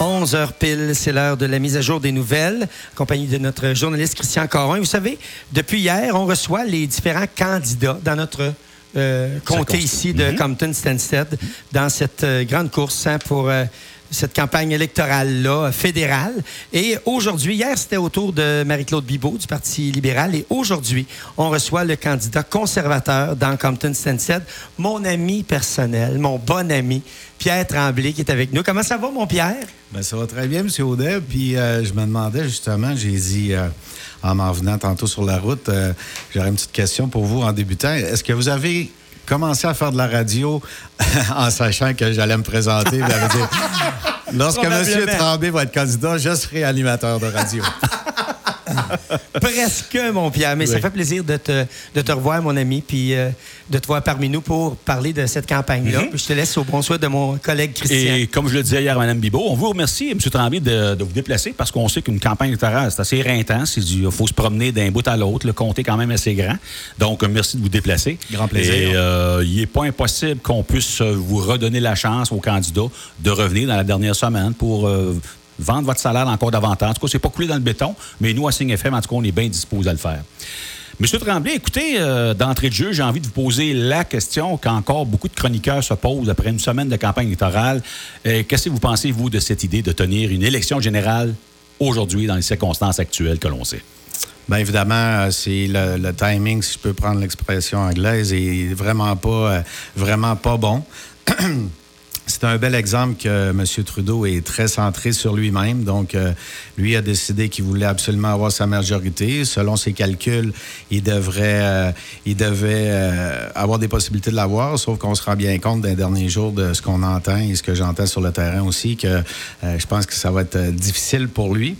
11h pile, c'est l'heure de la mise à jour des nouvelles, en compagnie de notre journaliste Christian Caron. Vous savez, depuis hier, on reçoit les différents candidats dans notre euh, comté ici de Compton-Stanstead dans cette euh, grande course hein, pour euh, cette campagne électorale-là, fédérale. Et aujourd'hui, hier, c'était au tour de Marie-Claude Bibeau du Parti libéral. Et aujourd'hui, on reçoit le candidat conservateur dans Compton-Stanstead, mon ami personnel, mon bon ami, Pierre Tremblay, qui est avec nous. Comment ça va, mon Pierre? Ben, ça va très bien, M. Audet. Puis euh, je me demandais justement, j'ai dit euh, en m'en venant tantôt sur la route, euh, j'aurais une petite question pour vous en débutant. Est-ce que vous avez commencé à faire de la radio en sachant que j'allais me présenter? Lorsque M. Tremblay va être candidat, je serai animateur de radio. Presque, mon Pierre. Mais ça fait plaisir de te, de te revoir, mon ami, puis euh, de te voir parmi nous pour parler de cette campagne-là. Mhm. Je te laisse au bon de mon collègue Christian. Et comme je le disais hier à Mme Bibot, on vous remercie, M. Tremblay, de, de vous déplacer parce qu'on sait qu'une campagne électorale, c'est assez éreintant. Il faut se promener d'un bout à l'autre. Le comté est quand même assez grand. Donc, merci de vous déplacer. Grand plaisir. Et euh, il n'est pas impossible qu'on puisse vous redonner la chance aux candidats de revenir dans la dernière semaine pour euh, vendre votre salaire encore davantage. En tout cas, c'est pas coulé dans le béton, mais nous, à Signe FM, en tout cas, on est bien disposés à le faire. Monsieur Tremblay, écoutez, euh, d'entrée de jeu, j'ai envie de vous poser la question qu'encore beaucoup de chroniqueurs se posent après une semaine de campagne électorale. Euh, qu'est-ce que vous pensez, vous, de cette idée de tenir une élection générale aujourd'hui dans les circonstances actuelles que l'on sait? Bien évidemment, euh, c'est le, timing, si je peux prendre l'expression anglaise, est vraiment pas, vraiment pas bon. C'est un bel exemple que M. Trudeau est très centré sur lui-même. Donc, euh, lui a décidé qu'il voulait absolument avoir sa majorité. Selon ses calculs, il devrait, euh, devait euh, avoir des possibilités de l'avoir, sauf qu'on se rend bien compte d'un dernier jour de ce qu'on entend et ce que j'entends sur le terrain aussi, que je pense que ça va être difficile pour lui.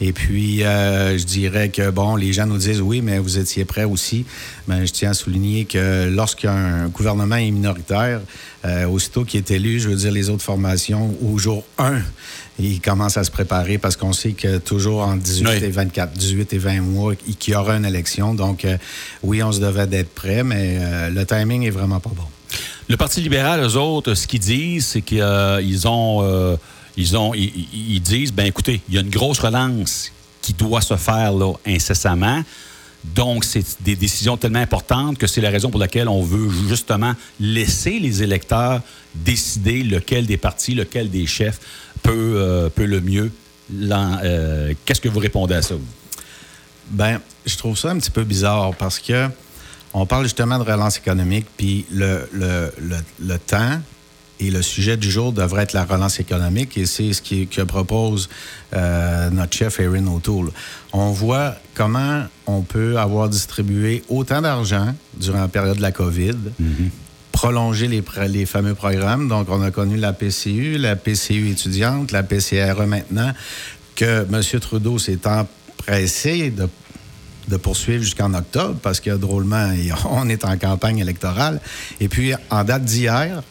Et puis, je dirais que, bon, les gens nous disent oui, mais vous étiez prêt aussi. Mais je tiens à souligner que lorsqu'un gouvernement est minoritaire, aussitôt qu'il est élu, je veux dire, les autres formations, au jour 1, ils commencent à se préparer parce qu'on sait que toujours en 18 et 24, 18 et 20 mois, qu'il y aura une élection. Donc, euh, oui, on se devait d'être prêt, mais euh, le timing est vraiment pas bon. Le Parti libéral, eux autres, ce qu'ils disent, c'est qu'ils euh, ont, ils ont, ils, disent, ben écoutez, il y a une grosse relance qui doit se faire là incessamment. Donc, c'est des décisions tellement importantes que c'est la raison pour laquelle on veut justement laisser les électeurs décider lequel des partis, lequel des chefs peut, euh, peut le mieux. Euh, qu'est-ce que vous répondez à ça? Ben, je trouve ça un petit peu bizarre parce que on parle justement de relance économique, puis le, le, le temps et le sujet du jour devrait être la relance économique et c'est ce qui, que propose euh, notre chef Erin O'Toole. On voit comment on peut avoir distribué autant d'argent durant la période de la COVID, mm-hmm. prolonger les, les fameux programmes. Donc, on a connu la PCU, la PCU étudiante, la PCRE maintenant, que M. Trudeau s'est empressé de de poursuivre jusqu'en octobre parce que drôlement, on est en campagne électorale. Et puis, en date d'hier,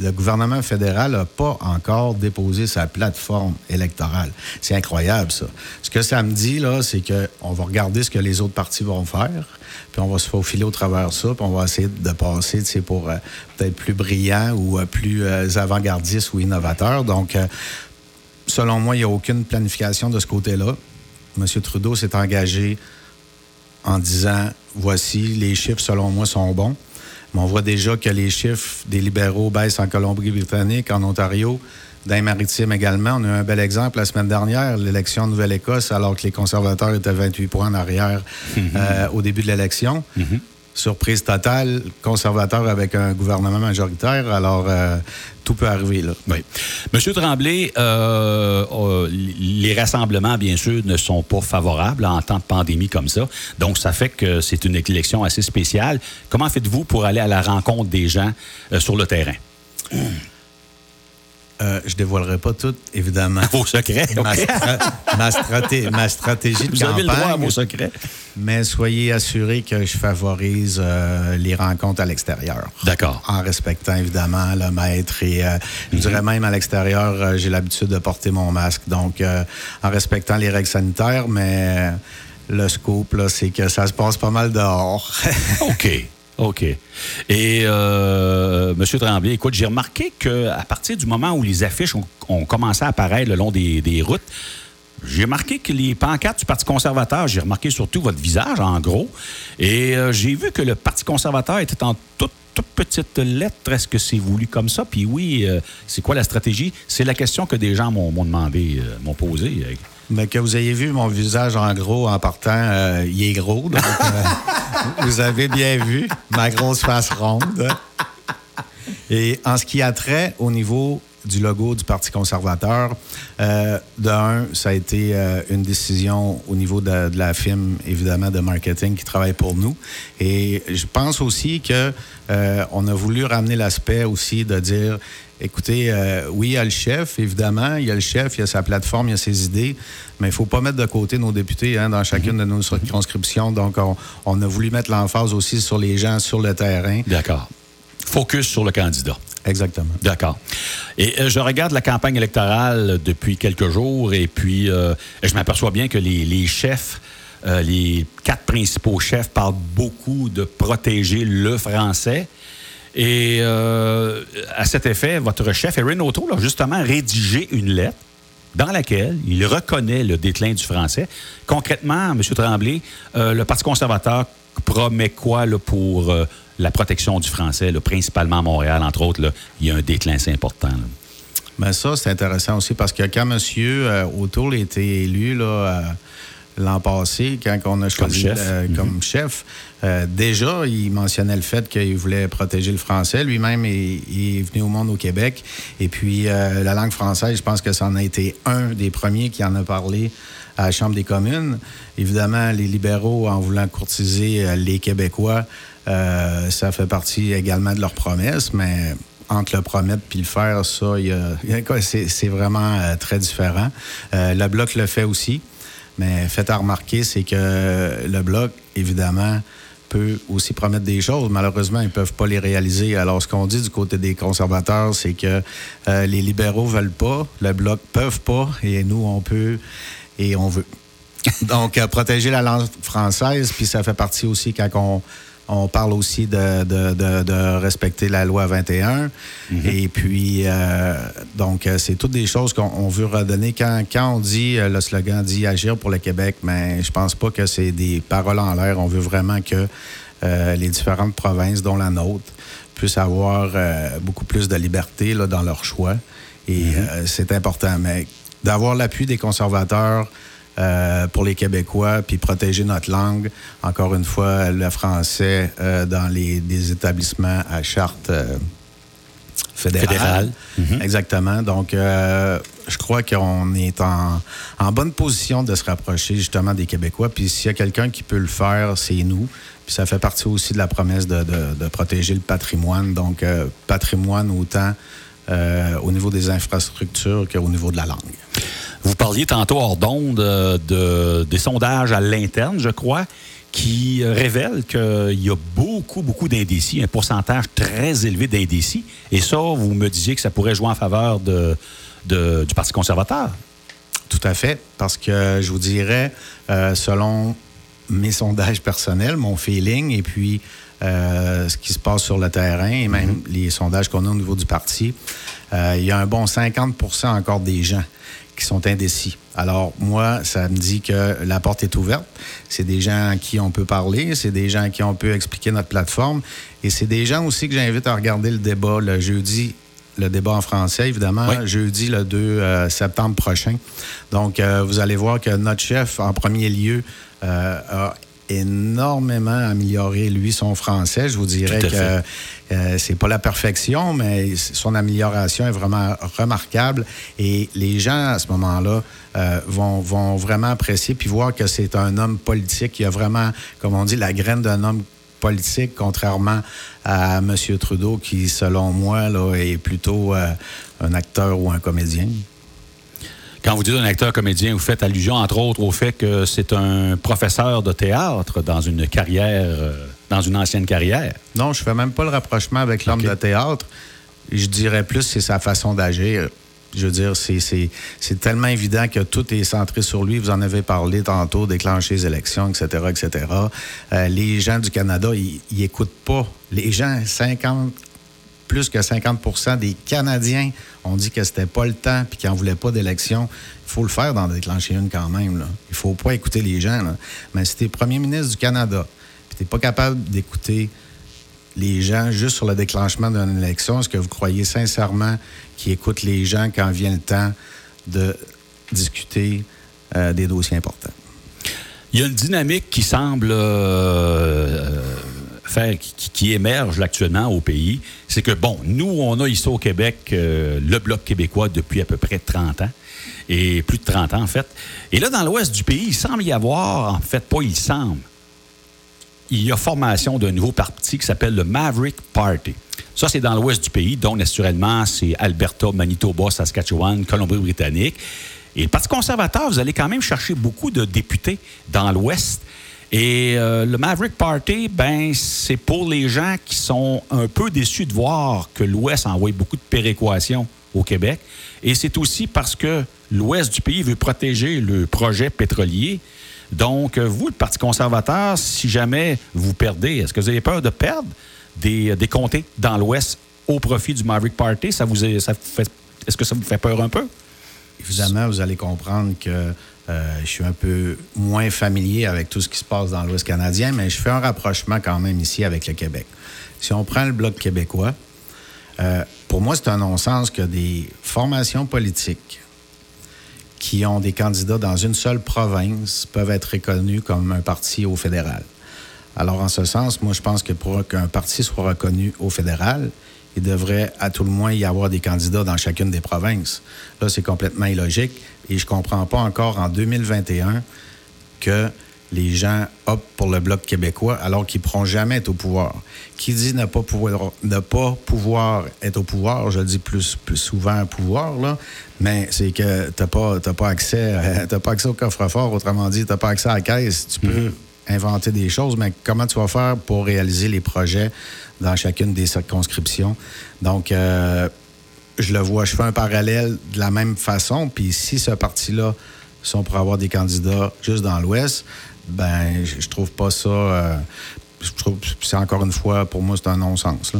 le gouvernement fédéral n'a pas encore déposé sa plateforme électorale. C'est incroyable, ça. Ce que ça me dit, là, c'est qu'on va regarder ce que les autres partis vont faire, puis on va se faufiler au travers de ça, puis on va essayer de passer, tu sais, pour euh, peut-être plus brillant ou euh, plus euh, avant-gardiste ou innovateur. Donc, selon moi, il n'y a aucune planification de ce côté-là. M. Trudeau s'est engagé en disant, voici, les chiffres, selon moi, sont bons. Mais on voit déjà que les chiffres des libéraux baissent en Colombie-Britannique, en Ontario, dans les maritimes également. On a eu un bel exemple la semaine dernière, l'élection de Nouvelle-Écosse, alors que les conservateurs étaient 28 points en arrière euh, au début de l'élection. Mhm surprise totale, conservateur avec un gouvernement majoritaire. Alors, euh, tout peut arriver là. Oui. Monsieur Tremblay, euh, euh, les rassemblements, bien sûr, ne sont pas favorables en temps de pandémie comme ça. Donc, ça fait que c'est une élection assez spéciale. Comment faites-vous pour aller à la rencontre des gens sur le terrain? Euh, je dévoilerai pas tout, évidemment. Vos secrets. Ma, stratégie de Vous campagne. Avez le droit à vos secrets. Mais soyez assurés que je favorise euh, les rencontres à l'extérieur. D'accord. En respectant évidemment le maître et euh, je mhm. dirais même à l'extérieur, j'ai l'habitude de porter mon masque. Donc, en respectant les règles sanitaires, mais le scoop, c'est que ça se passe pas mal dehors. OK. OK. Et euh, M. Tremblay, écoute, j'ai remarqué qu'à partir du moment où les affiches ont, commencé à apparaître le long des, routes, j'ai remarqué que les pancartes du Parti conservateur, j'ai remarqué surtout votre visage, en gros, et euh, j'ai vu que le Parti conservateur était en toute toute petite lettre. Est-ce que c'est voulu comme ça? Puis oui, euh, c'est quoi la stratégie? C'est la question que des gens m'ont demandé, euh, m'ont posé. Mais que vous ayez vu mon visage en gros en partant, euh, il est gros. Donc, vous avez bien vu ma grosse face ronde. Et en ce qui a trait au niveau du logo du Parti conservateur. Euh, d'un, ça a été euh, une décision au niveau de, la firme, évidemment, de marketing qui travaille pour nous. Et je pense aussi que euh, on a voulu ramener l'aspect aussi de dire, écoutez, oui, il y a le chef, évidemment, il y a le chef, il y a sa plateforme, il y a ses idées, mais il ne faut pas mettre de côté nos députés hein, dans chacune de nos circonscriptions. Donc, on, on a voulu mettre l'emphase aussi sur les gens sur le terrain. D'accord. Focus sur le candidat. Exactement. D'accord. Et euh, je regarde la campagne électorale depuis quelques jours et puis euh, je m'aperçois bien que les, chefs, euh, les quatre principaux chefs parlent beaucoup de protéger le français. Et à cet effet, votre chef, Erin O'Toole, a justement rédigé une lettre dans laquelle il reconnaît le déclin du français. Concrètement, M. Tremblay, le Parti conservateur promet quoi là, pour la protection du français, principalement à Montréal, entre autres, il y a un déclin assez important. Ben, ça, c'est intéressant aussi parce que quand M. Euh, O'Toole a été élu euh, l'an passé, quand on a choisi comme chef, chef euh, déjà, il mentionnait le fait qu'il voulait protéger le français. Lui-même est, est, venu au monde au Québec. Et puis, la langue française, je pense que ça en a été un des premiers qui en a parlé à la Chambre des communes. Évidemment, les libéraux, en voulant courtiser les Québécois, euh, ça fait partie également de leurs promesses, mais entre le promettre puis le faire, ça, c'est vraiment euh, très différent. Euh, le Bloc le fait aussi, mais fait à remarquer, c'est que le Bloc, évidemment, peut aussi promettre des choses. Malheureusement, ils ne peuvent pas les réaliser. Alors, ce qu'on dit du côté des conservateurs, c'est que les libéraux veulent pas, le Bloc peuvent pas, et nous, on peut et on veut. Donc, protéger la langue française, puis ça fait partie aussi quand on on parle aussi de, respecter la loi 21. Mhm. Et puis, euh, donc, euh, c'est toutes des choses qu'on veut redonner. Quand, quand on dit, euh, le slogan dit agir pour le Québec, mais je pense pas que c'est des paroles en l'air. On veut vraiment que les différentes provinces, dont la nôtre, puissent avoir beaucoup plus de liberté là, dans leur choix. Et mhm. c'est important. Mais d'avoir l'appui des conservateurs, euh, pour les Québécois, puis protéger notre langue. Encore une fois, le français euh, dans les, établissements à charte euh, fédérale. Mhm. Exactement. Donc, je crois qu'on est en, bonne position de se rapprocher justement des Québécois. Puis s'il y a quelqu'un qui peut le faire, c'est nous. Puis ça fait partie aussi de la promesse de, de protéger le patrimoine. Donc, patrimoine autant au niveau des infrastructures qu'au niveau de la langue. Vous parliez tantôt hors d'onde euh, de, des sondages à l'interne, je crois, qui euh, révèlent qu'il y a beaucoup, beaucoup d'indécis, un pourcentage très élevé d'indécis. Et ça, vous me disiez que ça pourrait jouer en faveur de, du Parti conservateur. Tout à fait, parce que je vous dirais, euh, selon mes sondages personnels, mon feeling, et puis ce qui se passe sur le terrain, et même mm-hmm. les sondages qu'on a au niveau du parti, il y a un bon 50% encore des gens qui sont indécis. Alors, moi, ça me dit que la porte est ouverte. C'est des gens à qui on peut parler, c'est des gens à qui on peut expliquer notre plateforme. Et c'est des gens aussi que j'invite à regarder le débat le jeudi, le débat en français, évidemment, jeudi le 2 euh, septembre prochain. Donc, euh, vous allez voir que notre chef, en premier lieu, euh, a énormément amélioré, lui, son français. Je vous dirais que euh, c'est pas la perfection, mais son amélioration est vraiment remarquable. Et les gens, à ce moment-là, euh, vont, vont vraiment apprécier puis voir que c'est un homme politique qui a vraiment, comme on dit, la graine d'un homme politique, contrairement à M. Trudeau, qui, selon moi, là, est plutôt euh, un acteur ou un comédien. Quand vous dites un acteur comédien, vous faites allusion, entre autres, au fait que c'est un professeur de théâtre dans une carrière, euh, dans une ancienne carrière. Non, je fais même pas le rapprochement avec l'homme de théâtre. Je dirais plus c'est sa façon d'agir. Je veux dire, c'est tellement évident que tout est centré sur lui. Vous en avez parlé tantôt, déclencher les élections, etc., etc. Euh, les gens du Canada, ils n'écoutent pas. Les gens, 50, plus que 50 des Canadiens ont dit que c'était pas le temps puis qu'ils n'en voulaient pas d'élection. Il faut le faire d'en déclencher une quand même. Là. Il faut pas écouter les gens. Mais si tu es premier ministre du Canada puis tu pas capable d'écouter les gens juste sur le déclenchement d'une élection, est-ce que vous croyez sincèrement qu'ils écoutent les gens quand vient le temps de discuter euh, des dossiers importants? Il y a une dynamique qui semble euh, faire, qui, émerge actuellement au pays. C'est que, bon, nous, on a ici au Québec euh, le Bloc québécois depuis à peu près 30 ans, et plus de 30 ans, en fait. Et là, dans l'ouest du pays, il semble y avoir, en fait, pas il semble, il y a formation d'un nouveau parti qui s'appelle le Maverick Party. Ça, c'est dans l'ouest du pays, donc naturellement, c'est Alberta, Manitoba, Saskatchewan, Colombie-Britannique. Et le Parti conservateur, vous allez quand même chercher beaucoup de députés dans l'ouest. Et euh, le Maverick Party, ben, c'est pour les gens qui sont un peu déçus de voir que l'Ouest envoie beaucoup de péréquations au Québec. Et c'est aussi parce que l'Ouest du pays veut protéger le projet pétrolier donc, euh, vous, le Parti conservateur, si jamais vous perdez, est-ce que vous avez peur de perdre des, euh, des comtés dans l'Ouest au profit du Maverick Party? Ça vous, ça fait, est-ce que ça vous fait peur un peu? Évidemment, vous allez comprendre que euh, je suis un peu moins familier avec tout ce qui se passe dans l'Ouest canadien, mais je fais un rapprochement quand même ici avec le Québec. Si on prend le Bloc québécois, pour moi, c'est un non-sens que des formations politiques qui ont des candidats dans une seule province peuvent être reconnus comme un parti au fédéral. Alors, en ce sens, moi, je pense que pour qu'un parti soit reconnu au fédéral, il devrait à tout le moins y avoir des candidats dans chacune des provinces. Là, c'est complètement illogique et je ne comprends pas encore en 2021 que les gens optent pour le Bloc québécois alors qu'ils ne pourront jamais être au pouvoir. Qui dit ne pas pouvoir, ne pas pouvoir être au pouvoir, je dis plus, plus souvent pouvoir, là, mais c'est que tu n'as pas, pas, accès, pas accès au coffre-fort, autrement dit, tu n'as pas accès à la caisse. Tu peux mm-hmm. inventer des choses, mais comment tu vas faire pour réaliser les projets dans chacune des circonscriptions? Donc, euh, je le vois, je fais un parallèle de la même façon, puis si ce parti-là sont pour avoir des candidats juste dans l'Ouest, ben, je, trouve pas ça. Euh, c'est encore une fois, pour moi, c'est un non-sens.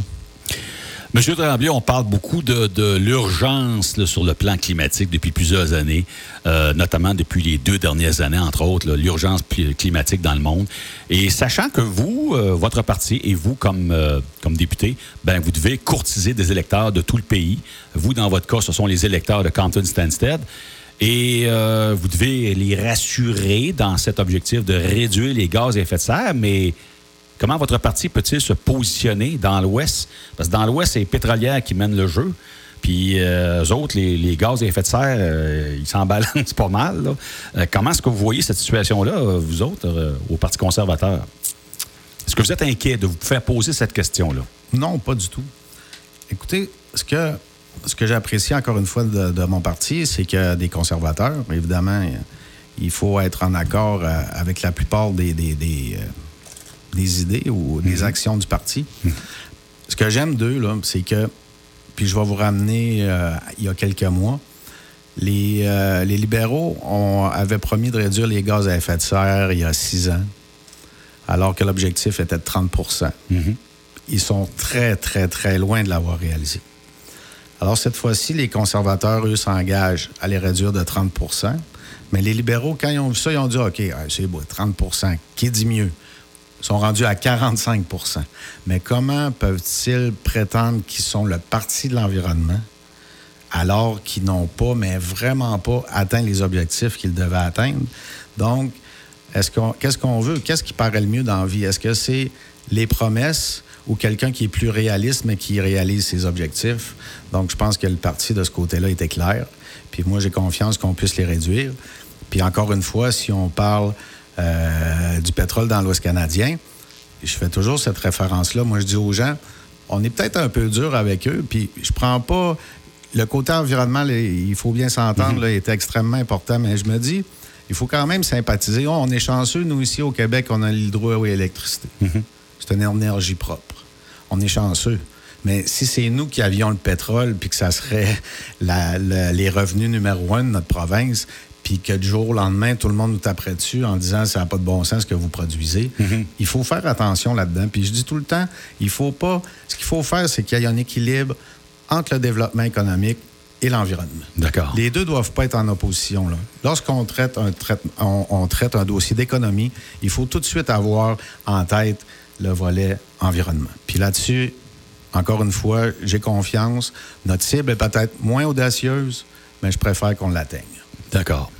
Monsieur Tremblay, on parle beaucoup de, l'urgence sur le plan climatique depuis plusieurs années, euh, notamment depuis les deux dernières années, entre autres, l'urgence climatique dans le monde. Et sachant que vous, euh, votre parti et vous, comme, comme député, ben, vous devez courtiser des électeurs de tout le pays. Vous, dans votre cas, ce sont les électeurs de Compton-Stanstead. Et euh, vous devez les rassurer dans cet objectif de réduire les gaz à effet de serre, mais comment votre parti peut-il se positionner dans l'Ouest? Parce que dans l'Ouest, c'est les pétrolières qui mènent le jeu. Puis euh, eux autres, les, gaz à effet de serre, euh, ils s'en balancent pas mal. comment est-ce que vous voyez cette situation-là, vous autres, au Parti conservateur? Est-ce que vous êtes inquiet de vous faire poser cette question-là? Non, pas du tout. Écoutez, ce que ce que j'apprécie encore une fois de, mon parti, c'est que des conservateurs, évidemment, il faut être en accord euh, avec la plupart des, euh, idées ou des mhm. actions du parti. Mhm. Ce que j'aime d'eux, c'est que, puis je vais vous ramener euh, il y a quelques mois, les, les libéraux ont, avaient promis de réduire les gaz à effet de serre il y a six ans, alors que l'objectif était de 30 mhm. Ils sont très, très, très loin de l'avoir réalisé. Alors, cette fois-ci, les conservateurs, eux, s'engagent à les réduire de 30% Mais les libéraux, quand ils ont vu ça, ils ont dit OK, c'est beau, 30% qui dit mieux? Sont rendus à 45 Mais comment peuvent-ils prétendre qu'ils sont le parti de l'environnement alors qu'ils n'ont pas, mais vraiment pas, atteint les objectifs qu'ils devaient atteindre? Donc, est-ce qu'on, qu'est-ce qu'on veut? Qu'est-ce qui paraît le mieux dans la vie? Est-ce que c'est les promesses ou quelqu'un qui est plus réaliste, mais qui réalise ses objectifs? Donc, je pense que le parti de ce côté-là était clair. Puis moi, j'ai confiance qu'on puisse les réduire. Puis encore une fois, si on parle euh, du pétrole dans l'Ouest canadien, je fais toujours cette référence-là. Moi, je dis aux gens, on est peut-être un peu dur avec eux, puis je prends pas... Le côté environnement, il faut bien s'entendre, mm est extrêmement important, mais je me dis, il faut quand même sympathiser. on est chanceux, nous, ici au Québec, on a l'hydro et l'électricité. Mhm. C'est une énergie propre. On est chanceux. Mais si c'est nous qui avions le pétrole, puis que ça serait les revenus numéro un de notre province, puis que du jour au lendemain, tout le monde nous taperait dessus en disant ça n'a pas de bon sens ce que vous produisez? Mm-hmm. Il faut faire attention là-dedans. Puis je dis tout le temps, il faut pas. Ce qu'il faut faire, c'est qu'il y ait un équilibre entre le développement économique et l'environnement. D'accord. Les deux doivent pas être en opposition. Là. Lorsqu'on traite un, on, traite un dossier d'économie, il faut tout de suite avoir en tête le volet environnement. Puis là-dessus, encore une fois, j'ai confiance. Notre cible est peut-être moins audacieuse, mais je préfère qu'on l'atteigne. D'accord.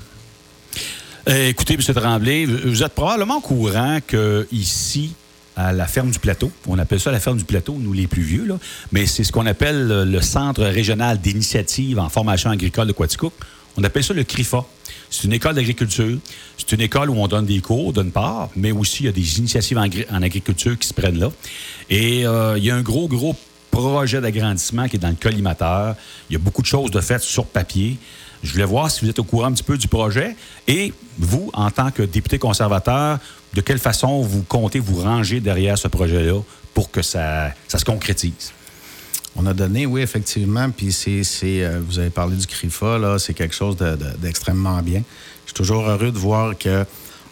Euh, écoutez, M. Tremblay, vous êtes probablement au courant qu'ici, à la ferme du plateau, on appelle ça la ferme du plateau, nous les plus vieux, là, mais c'est ce qu'on appelle le Centre régional d'initiative en formation agricole de Quaticook. On appelle ça le CRIFA. C'est une école d'agriculture. C'est une école où on donne des cours, d'une part, mais aussi il y a des initiatives en, agriculture qui se prennent là. Et euh, il y a un gros, gros projet d'agrandissement qui est dans le collimateur. Il y a beaucoup de choses de faites sur papier. Je voulais voir si vous êtes au courant un petit peu du projet. Et vous, en tant que député conservateur, de quelle façon vous comptez vous ranger derrière ce projet-là pour que ça, ça se concrétise? On a donné, oui, effectivement. Puis c'est, euh, vous avez parlé du CRIFA, là, c'est quelque chose d'extrêmement bien. Je suis toujours heureux de voir que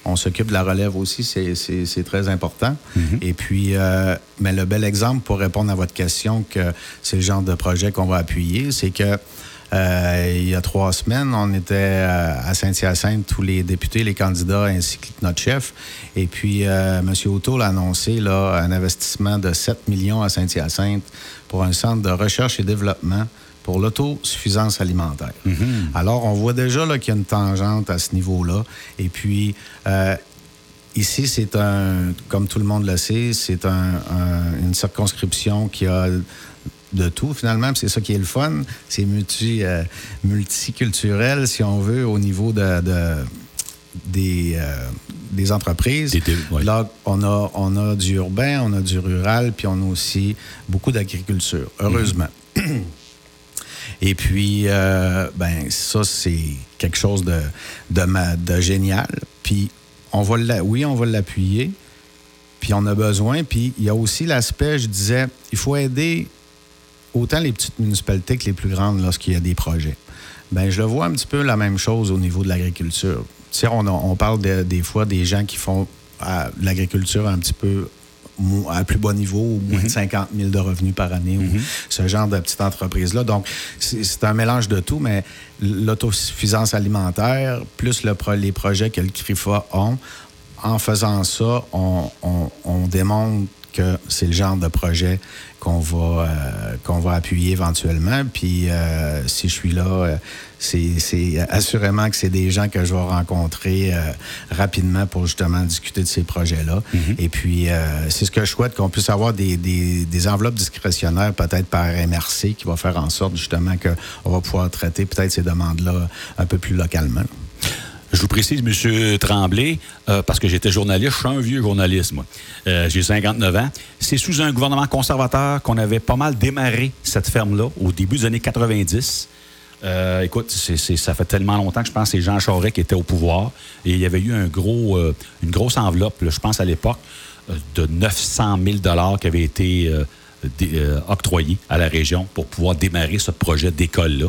on s'occupe de la relève aussi, c'est, très important. Mm-hmm. Et puis, euh, mais le bel exemple pour répondre à votre question que c'est le genre de projet qu'on va appuyer, c'est que il y a trois semaines, on était euh, à Saint-Hyacinthe, tous les députés, les candidats, ainsi que notre chef. Et puis, euh, M. O'Toole a annoncé là, un investissement de 7 millions à Saint-Hyacinthe pour un centre de recherche et développement pour l'autosuffisance alimentaire. Mm-hmm. Alors, on voit déjà qu'il y a une tangente à ce niveau-là. Et puis, ici, c'est un, comme tout le monde le sait, c'est une circonscription qui a de tout, finalement. C'est ça qui est le fun. C'est multi, euh, multiculturel, si on veut, au niveau de, des, euh, des entreprises. Là, on a, on a du urbain, on a du rural, puis on a aussi beaucoup d'agriculture, heureusement. Mhm. Et puis, euh, ben ça, c'est quelque chose de, de, de génial. Puis, on va oui, on va l'appuyer. Puis, on a besoin. Puis, il y a aussi l'aspect, je disais, il faut aider autant les petites municipalités que les plus grandes lorsqu'il y a des projets. Ben, je le vois un petit peu la même chose au niveau de l'agriculture. Tu sais, on, parle des fois des gens qui font l'agriculture un petit peu à plus bas niveau, ou moins de 50 mhm. 000 de revenus par année, ou mhm. ce genre de petite entreprise-là. Donc, c'est un mélange de tout, mais l'autosuffisance alimentaire, plus le, les projets que le CRIFA ont, en faisant ça, on, on démontre que c'est le genre de projet qu'on va, euh, qu'on va appuyer éventuellement. Puis euh, si je suis là, euh, c'est assurément que c'est des gens que je vais rencontrer rapidement pour justement discuter de ces projets-là. Mm-hmm. Et puis, c'est ce que je souhaite, qu'on puisse avoir des, des, des enveloppes discrétionnaires, peut-être par MRC, qui va faire en sorte justement qu'on va pouvoir traiter peut-être ces demandes-là un peu plus localement. Je vous précise, M. Tremblay, euh, parce que j'étais journaliste, je suis un vieux journaliste, moi. Euh, j'ai 59 ans. C'est sous un gouvernement conservateur qu'on avait pas mal démarré cette ferme-là au début des années 90. Euh, écoute, ça fait tellement longtemps que je pense que c'est Jean Charest qui était au pouvoir. Et il y avait eu un gros, une grosse enveloppe, je pense à l'époque, de 900 000 qui avait été octroyée à la région pour pouvoir démarrer ce projet d'école-là.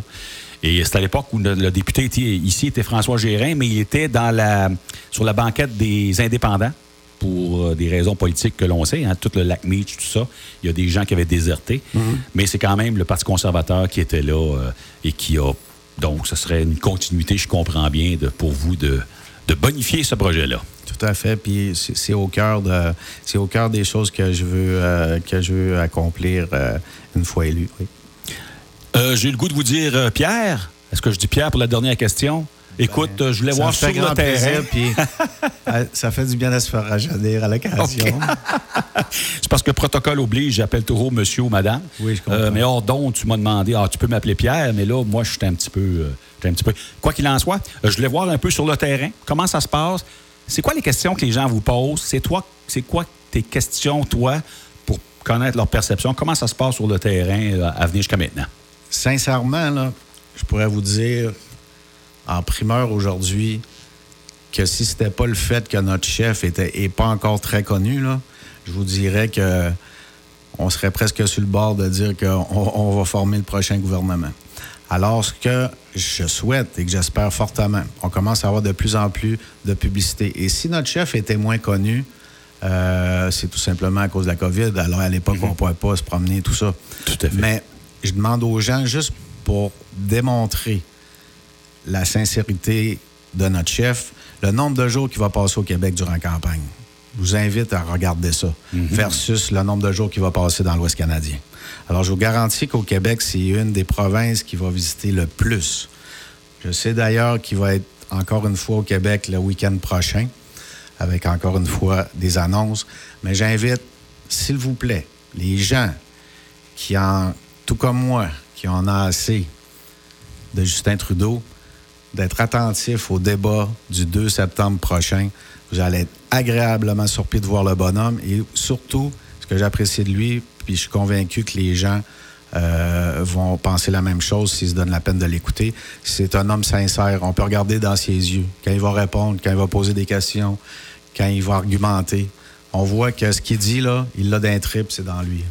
Et c'est à l'époque où le, député ici était François Gérin, mais il était dans la, sur la banquette des indépendants pour euh, des raisons politiques que l'on sait, hein, tout le lac Meach, tout ça. Il y a des gens qui avaient déserté, mm-hmm. mais c'est quand même le Parti conservateur qui était là euh, et qui a. Donc, ce serait une continuité, je comprends bien, de, pour vous de, de bonifier ce projet-là. Tout à fait. Puis c'est au cœur de, c'est au cœur des choses que je veux, euh, que je veux accomplir une fois élu. Oui. Euh, j'ai le goût de vous dire, euh, Pierre, est-ce que je dis Pierre pour la dernière question? Écoute, ben, je voulais voir sur le terrain. puis, euh, ça fait du bien de se faire rajeunir à l'occasion. c'est parce que le protocole oblige, j'appelle toujours monsieur ou madame. Oui, je comprends. mais hors donc, tu m'as demandé, ah, tu peux m'appeler Pierre, mais là, moi, je suis un petit peu. un petit peu. Quoi qu'il en soit, je voulais voir un peu sur le terrain, comment ça se passe. C'est quoi les questions que les gens vous posent? C'est toi, c'est quoi tes questions, toi, pour connaître leur perception? Comment ça se passe sur le terrain à venir jusqu'à maintenant? Sincèrement, là, je pourrais vous dire en primeur aujourd'hui que si ce n'était pas le fait que notre chef était pas encore très connu, là, je vous dirais que on serait presque sur le bord de dire qu'on on va former le prochain gouvernement. Alors, ce que je souhaite et que j'espère fortement, on commence à avoir de plus en plus de publicité. Et si notre chef était moins connu, euh, c'est tout simplement à cause de la COVID. Alors, à l'époque, on ne pouvait pas se promener, tout ça. Tout à fait. Mais je demande aux gens, juste pour démontrer la sincérité de notre chef, le nombre de jours qu'il va passer au Québec durant la campagne. Je vous invite à regarder ça, versus le nombre de jours qu'il va passer dans l'Ouest canadien. Alors, je vous garantis qu'au Québec, c'est une des provinces qui va visiter le plus. Je sais d'ailleurs qu'il va être encore une fois au Québec le week-end prochain, avec encore une fois des annonces. Mais j'invite, s'il vous plaît, les gens qui en, tout comme moi, qui en a assez de Justin Trudeau, d'être attentifs au débat du 2 septembre prochain. Vous allez être agréablement surpris de voir le bonhomme et surtout, ce que j'apprécie de lui, puis je suis convaincu que les gens euh, vont penser la même chose s'ils se donnent la peine de l'écouter. C'est un homme sincère. On peut regarder dans ses yeux quand il va répondre, quand il va poser des questions, quand il va argumenter. On voit que ce qu'il dit, là, il l'a d'un trip, c'est dans lui.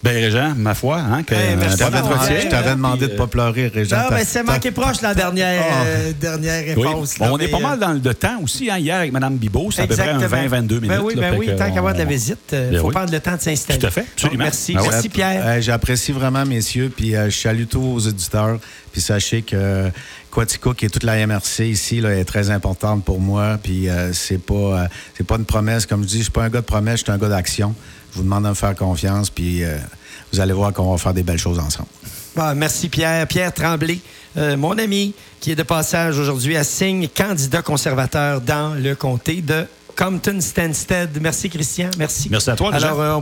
Ben, Régent, ma foi, hein, que, Hey, merci Je t'avais d'avoir demandé, été, je t'avais hein, demandé puis, de ne pas pleurer, Régent. Non, mais c'est manqué proche la dernière, Ah. euh, dernière Oui. réponse. Bon, là, on est pas euh, mal dans le temps aussi. Hein, hier, avec Mme Bibot, c'est à peu près un Exactement. 20-22 minutes. Ben oui, là, ben oui, tant qu'à avoir de la visite, il Ben faut oui. prendre le temps de s'installer. Tout à fait, Donc, absolument. merci. Ah ouais. Merci, Pierre. Euh, J'apprécie vraiment, messieurs, puis euh, je salue tous vos auditeurs. Puis sachez que Quaticook et toute la MRC ici là, est très importante pour moi. Puis euh, c'est pas euh, c'est pas une promesse, comme je dis, je suis pas un gars de promesse, je suis un gars d'action. Je vous demande de me faire confiance, puis euh, vous allez voir qu'on va faire des belles choses ensemble. Bon, merci, Pierre. Pierre Tremblay, euh, mon ami, qui est de passage aujourd'hui à Signe, candidat conservateur dans le comté de Compton-Stanstead. Merci, Christian. Merci. Merci à toi, Régent. Alors, euh, on